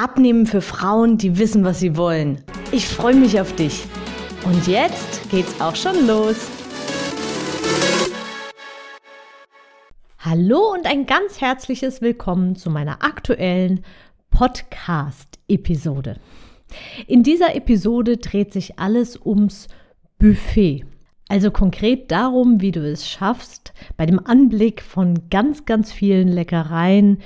Abnehmen für Frauen, die wissen, was sie wollen. Ich freue mich auf dich. Und jetzt geht's auch schon los. Hallo und ein ganz herzliches Willkommen zu meiner aktuellen Podcast-Episode. In dieser Episode dreht sich alles ums Buffet. Also konkret darum, wie du es schaffst, bei dem Anblick von ganz, ganz vielen Leckereien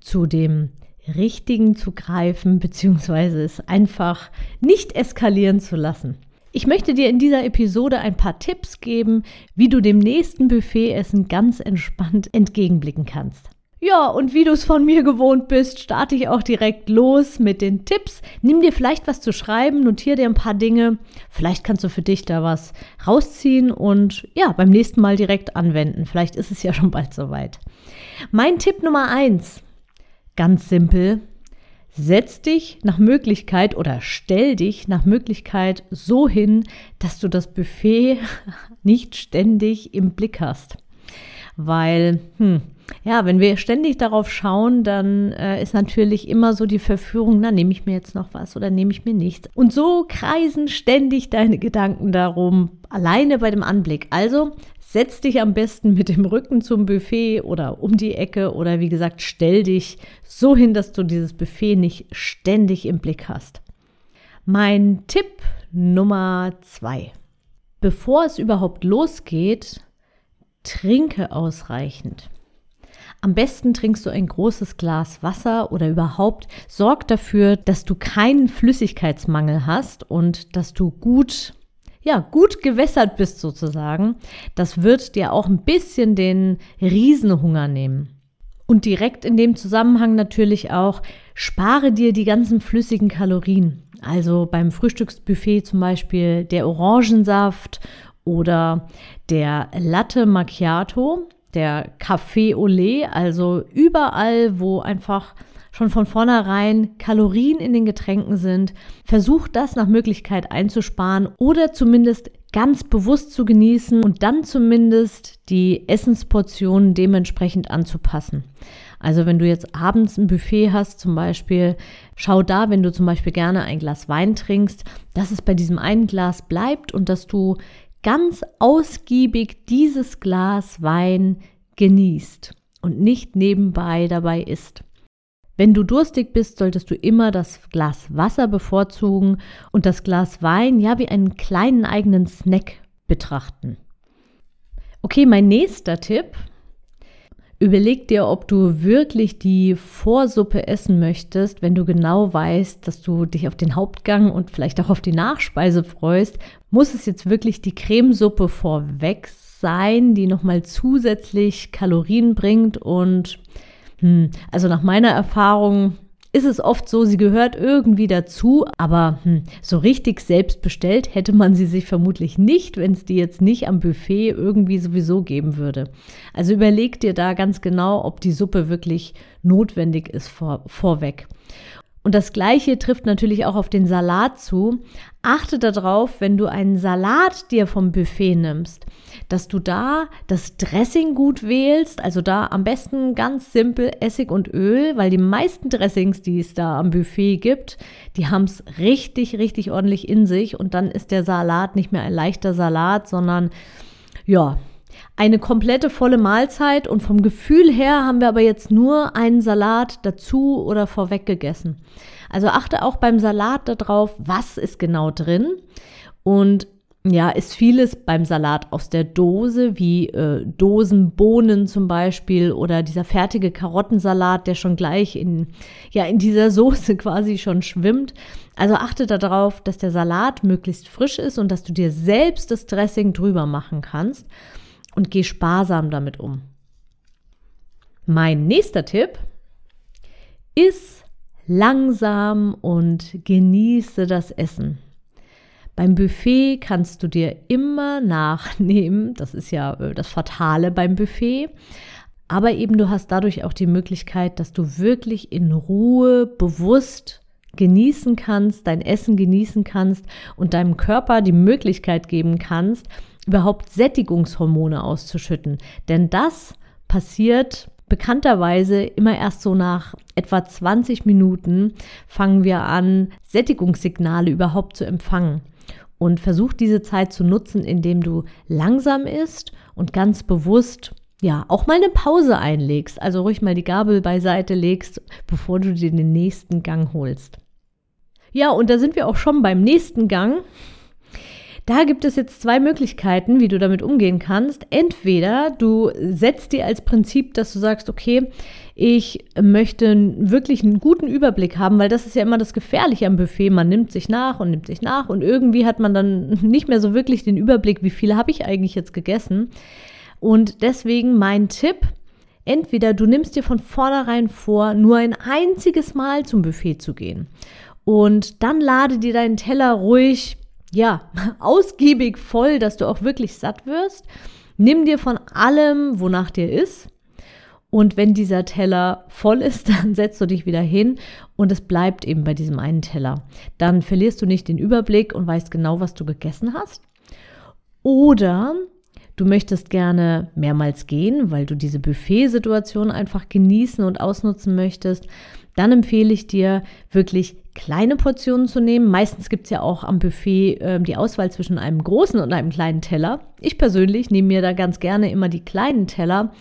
zu dem richtigen zu greifen, beziehungsweise es einfach nicht eskalieren zu lassen. Ich möchte dir in dieser Episode ein paar Tipps geben, wie du dem nächsten Buffetessen ganz entspannt entgegenblicken kannst. Ja, und wie du es von mir gewohnt bist, starte ich auch direkt los mit den Tipps. Nimm dir vielleicht was zu schreiben, notiere dir ein paar Dinge. Vielleicht kannst du für dich da was rausziehen und ja, beim nächsten Mal direkt anwenden. Vielleicht ist es ja schon bald soweit. Mein Tipp Nummer eins Ganz simpel. Setz dich nach Möglichkeit oder stell dich nach Möglichkeit so hin, dass du das Buffet nicht ständig im Blick hast. Weil, hm, ja, wenn wir ständig darauf schauen, dann äh, ist natürlich immer so die Verführung, na, nehme ich mir jetzt noch was oder nehme ich mir nichts. Und so kreisen ständig deine Gedanken darum, alleine bei dem Anblick. Also setz dich am besten mit dem Rücken zum Buffet oder um die Ecke oder wie gesagt, stell dich so hin, dass du dieses Buffet nicht ständig im Blick hast. Mein Tipp Nummer zwei. Bevor es überhaupt losgeht, trinke ausreichend. Am besten trinkst du ein großes Glas Wasser oder überhaupt sorg dafür, dass du keinen Flüssigkeitsmangel hast und dass du gut ja, gut gewässert bist sozusagen. Das wird dir auch ein bisschen den Riesenhunger nehmen. Und direkt in dem Zusammenhang natürlich auch, spare dir die ganzen flüssigen Kalorien. Also beim Frühstücksbuffet zum Beispiel der Orangensaft oder der Latte Macchiato der Café Olé, also überall, wo einfach schon von vornherein Kalorien in den Getränken sind, versuch das nach Möglichkeit einzusparen oder zumindest ganz bewusst zu genießen und dann zumindest die Essensportionen dementsprechend anzupassen. Also wenn du jetzt abends ein Buffet hast zum Beispiel, schau da, wenn du zum Beispiel gerne ein Glas Wein trinkst, dass es bei diesem einen Glas bleibt und dass du ganz ausgiebig dieses Glas Wein genießt und nicht nebenbei dabei isst. Wenn du durstig bist, solltest du immer das Glas Wasser bevorzugen und das Glas Wein ja wie einen kleinen eigenen Snack betrachten. Okay, mein nächster Tipp Überleg dir, ob du wirklich die Vorsuppe essen möchtest, wenn du genau weißt, dass du dich auf den Hauptgang und vielleicht auch auf die Nachspeise freust. Muss es jetzt wirklich die Cremesuppe vorweg sein, die nochmal zusätzlich Kalorien bringt und hm, also nach meiner Erfahrung ist es oft so, sie gehört irgendwie dazu, aber hm, so richtig selbst bestellt hätte man sie sich vermutlich nicht, wenn es die jetzt nicht am Buffet irgendwie sowieso geben würde. Also überleg dir da ganz genau, ob die Suppe wirklich notwendig ist vor, vorweg. Und das Gleiche trifft natürlich auch auf den Salat zu. Achte darauf, wenn du einen Salat dir vom Buffet nimmst, dass du da das Dressing gut wählst. Also da am besten ganz simpel Essig und Öl, weil die meisten Dressings, die es da am Buffet gibt, die haben es richtig, richtig ordentlich in sich. Und dann ist der Salat nicht mehr ein leichter Salat, sondern ja, eine komplette volle Mahlzeit und vom Gefühl her haben wir aber jetzt nur einen Salat dazu oder vorweg gegessen. Also achte auch beim Salat darauf, was ist genau drin und ja, ist vieles beim Salat aus der Dose, wie äh, Dosenbohnen zum Beispiel oder dieser fertige Karottensalat, der schon gleich in, ja, in dieser Soße quasi schon schwimmt. Also achte darauf, dass der Salat möglichst frisch ist und dass du dir selbst das Dressing drüber machen kannst und geh sparsam damit um. Mein nächster Tipp ist langsam und genieße das Essen. Beim Buffet kannst du dir immer nachnehmen, das ist ja äh, das Fatale beim Buffet, aber eben du hast dadurch auch die Möglichkeit, dass du wirklich in Ruhe, bewusst genießen kannst, dein Essen genießen kannst und deinem Körper die Möglichkeit geben kannst, überhaupt Sättigungshormone auszuschütten. Denn das passiert bekannterweise immer erst so nach etwa 20 Minuten fangen wir an, Sättigungssignale überhaupt zu empfangen. Und versuch diese Zeit zu nutzen, indem du langsam isst und ganz bewusst ja, auch mal eine Pause einlegst, also ruhig mal die Gabel beiseite legst, bevor du dir den nächsten Gang holst. Ja, und da sind wir auch schon beim nächsten Gang. Da gibt es jetzt zwei Möglichkeiten, wie du damit umgehen kannst. Entweder du setzt dir als Prinzip, dass du sagst, okay, ich möchte wirklich einen guten Überblick haben, weil das ist ja immer das Gefährliche am Buffet. Man nimmt sich nach und nimmt sich nach und irgendwie hat man dann nicht mehr so wirklich den Überblick, wie viel habe ich eigentlich jetzt gegessen. Und deswegen mein Tipp, entweder du nimmst dir von vornherein vor, nur ein einziges Mal zum Buffet zu gehen. Und dann lade dir deinen Teller ruhig, ja, ausgiebig voll, dass du auch wirklich satt wirst. Nimm dir von allem, wonach dir ist. Und wenn dieser Teller voll ist, dann setzt du dich wieder hin und es bleibt eben bei diesem einen Teller. Dann verlierst du nicht den Überblick und weißt genau, was du gegessen hast. Oder Du möchtest gerne mehrmals gehen, weil du diese Buffet-Situation einfach genießen und ausnutzen möchtest. Dann empfehle ich dir wirklich kleine Portionen zu nehmen. Meistens gibt es ja auch am Buffet äh, die Auswahl zwischen einem großen und einem kleinen Teller. Ich persönlich nehme mir da ganz gerne immer die kleinen Teller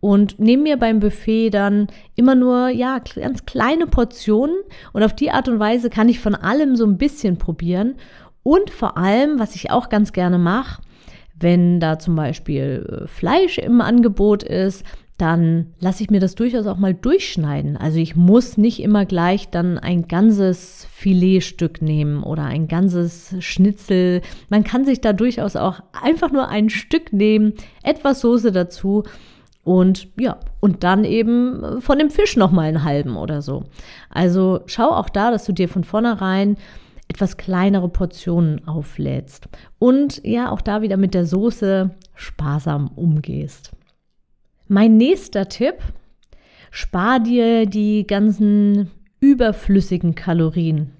und nehme mir beim Buffet dann immer nur ja ganz kleine Portionen und auf die Art und Weise kann ich von allem so ein bisschen probieren und vor allem, was ich auch ganz gerne mache, wenn da zum Beispiel äh, Fleisch im Angebot ist, dann lasse ich mir das durchaus auch mal durchschneiden. Also ich muss nicht immer gleich dann ein ganzes Filetstück nehmen oder ein ganzes Schnitzel. Man kann sich da durchaus auch einfach nur ein Stück nehmen, etwas Soße dazu und ja, und dann eben von dem Fisch noch mal einen halben oder so. Also schau auch da, dass du dir von vornherein etwas kleinere Portionen auflädst und ja auch da wieder mit der Soße sparsam umgehst. Mein nächster Tipp, spar dir die ganzen überflüssigen Kalorien.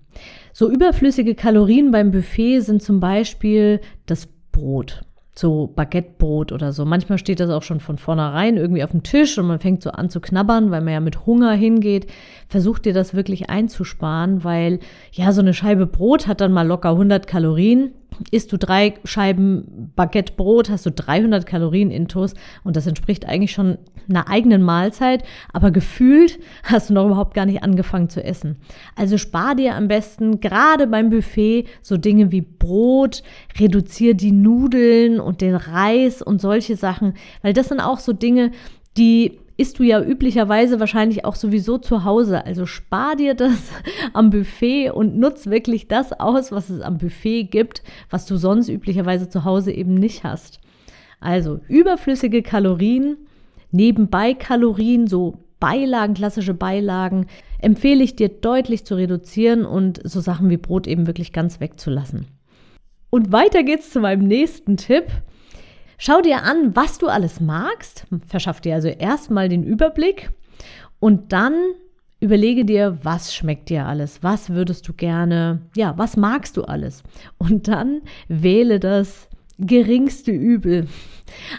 So überflüssige Kalorien beim Buffet sind zum Beispiel das Brot so Baguettebrot oder so. Manchmal steht das auch schon von vornherein irgendwie auf dem Tisch und man fängt so an zu knabbern, weil man ja mit Hunger hingeht. Versucht dir das wirklich einzusparen, weil ja, so eine Scheibe Brot hat dann mal locker 100 Kalorien isst du drei Scheiben Baguettebrot, hast du 300 Kalorien intus und das entspricht eigentlich schon einer eigenen Mahlzeit, aber gefühlt hast du noch überhaupt gar nicht angefangen zu essen. Also spar dir am besten gerade beim Buffet so Dinge wie Brot, reduzier die Nudeln und den Reis und solche Sachen, weil das sind auch so Dinge, die isst du ja üblicherweise wahrscheinlich auch sowieso zu Hause. Also spar dir das am Buffet und nutz wirklich das aus, was es am Buffet gibt, was du sonst üblicherweise zu Hause eben nicht hast. Also überflüssige Kalorien, nebenbei Kalorien, so Beilagen, klassische Beilagen, empfehle ich dir deutlich zu reduzieren und so Sachen wie Brot eben wirklich ganz wegzulassen. Und weiter geht's zu meinem nächsten Tipp. Schau dir an, was du alles magst. Verschaff dir also erstmal den Überblick und dann überlege dir, was schmeckt dir alles? Was würdest du gerne? Ja, was magst du alles? Und dann wähle das geringste Übel.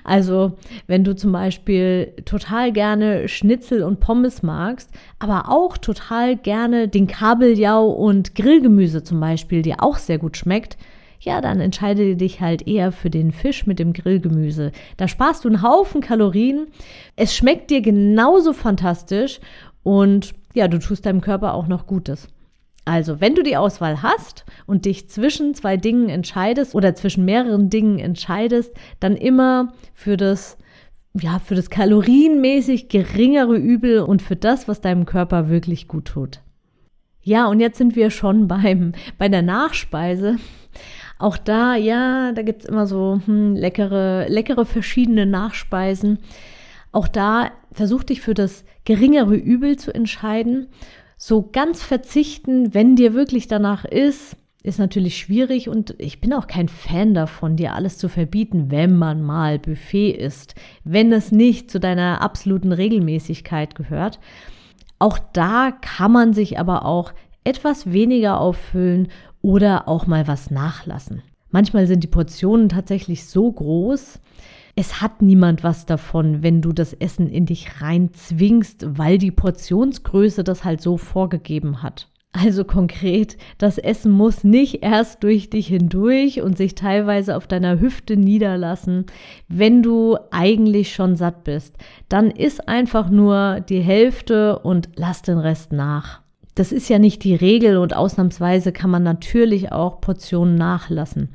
Also, wenn du zum Beispiel total gerne Schnitzel und Pommes magst, aber auch total gerne den Kabeljau und Grillgemüse zum Beispiel, dir auch sehr gut schmeckt, ja, dann entscheide dich halt eher für den Fisch mit dem Grillgemüse. Da sparst du einen Haufen Kalorien. Es schmeckt dir genauso fantastisch und ja, du tust deinem Körper auch noch Gutes. Also, wenn du die Auswahl hast und dich zwischen zwei Dingen entscheidest oder zwischen mehreren Dingen entscheidest, dann immer für das ja, für das kalorienmäßig geringere Übel und für das, was deinem Körper wirklich gut tut. Ja, und jetzt sind wir schon beim, bei der Nachspeise. Auch da, ja, da gibt es immer so hm, leckere, leckere verschiedene Nachspeisen. Auch da versuch dich für das geringere Übel zu entscheiden. So ganz verzichten, wenn dir wirklich danach ist, ist natürlich schwierig und ich bin auch kein Fan davon, dir alles zu verbieten, wenn man mal Buffet isst, wenn es nicht zu deiner absoluten Regelmäßigkeit gehört. Auch da kann man sich aber auch etwas weniger auffüllen oder auch mal was nachlassen. Manchmal sind die Portionen tatsächlich so groß, es hat niemand was davon, wenn du das Essen in dich rein zwingst, weil die Portionsgröße das halt so vorgegeben hat. Also konkret, das Essen muss nicht erst durch dich hindurch und sich teilweise auf deiner Hüfte niederlassen, wenn du eigentlich schon satt bist. Dann isst einfach nur die Hälfte und lass den Rest nach. Das ist ja nicht die Regel und ausnahmsweise kann man natürlich auch Portionen nachlassen.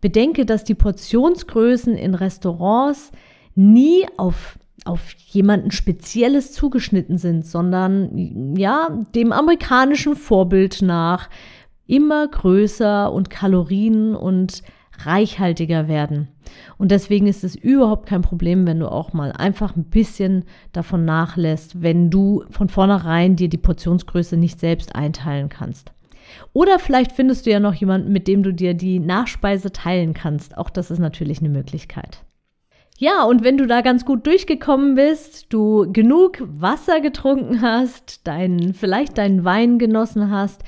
Bedenke, dass die Portionsgrößen in Restaurants nie auf auf jemanden Spezielles zugeschnitten sind, sondern ja, dem amerikanischen Vorbild nach immer größer und Kalorien und reichhaltiger werden. Und deswegen ist es überhaupt kein Problem, wenn du auch mal einfach ein bisschen davon nachlässt, wenn du von vornherein dir die Portionsgröße nicht selbst einteilen kannst. Oder vielleicht findest du ja noch jemanden, mit dem du dir die Nachspeise teilen kannst. Auch das ist natürlich eine Möglichkeit. Ja, und wenn du da ganz gut durchgekommen bist, du genug Wasser getrunken hast, dein, vielleicht deinen Wein genossen hast,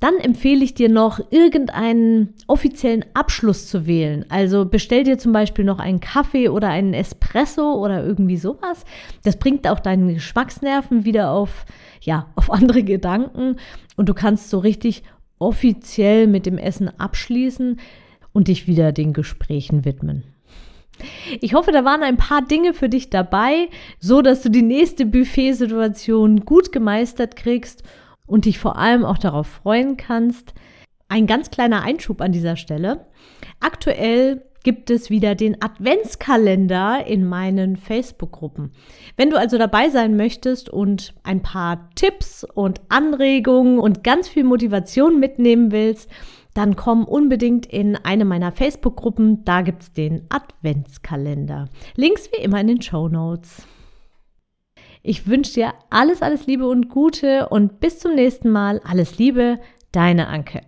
dann empfehle ich dir noch, irgendeinen offiziellen Abschluss zu wählen. Also bestell dir zum Beispiel noch einen Kaffee oder einen Espresso oder irgendwie sowas. Das bringt auch deinen Geschmacksnerven wieder auf, ja, auf andere Gedanken und du kannst so richtig offiziell mit dem Essen abschließen und dich wieder den Gesprächen widmen. Ich hoffe, da waren ein paar Dinge für dich dabei, so dass du die nächste Buffet-Situation gut gemeistert kriegst und dich vor allem auch darauf freuen kannst. Ein ganz kleiner Einschub an dieser Stelle. Aktuell gibt es wieder den Adventskalender in meinen Facebook-Gruppen. Wenn du also dabei sein möchtest und ein paar Tipps und Anregungen und ganz viel Motivation mitnehmen willst, dann komm unbedingt in eine meiner Facebook-Gruppen. Da gibt es den Adventskalender. Links wie immer in den Show Notes. Ich wünsche dir alles, alles Liebe und Gute und bis zum nächsten Mal. Alles Liebe, deine Anke.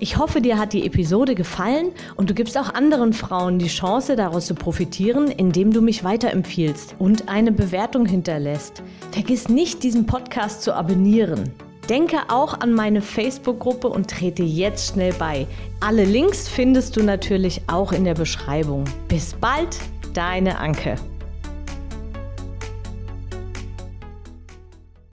Ich hoffe, dir hat die Episode gefallen und du gibst auch anderen Frauen die Chance, daraus zu profitieren, indem du mich weiterempfiehlst und eine Bewertung hinterlässt. Vergiss nicht, diesen Podcast zu abonnieren. Denke auch an meine Facebook-Gruppe und trete jetzt schnell bei. Alle Links findest du natürlich auch in der Beschreibung. Bis bald, deine Anke.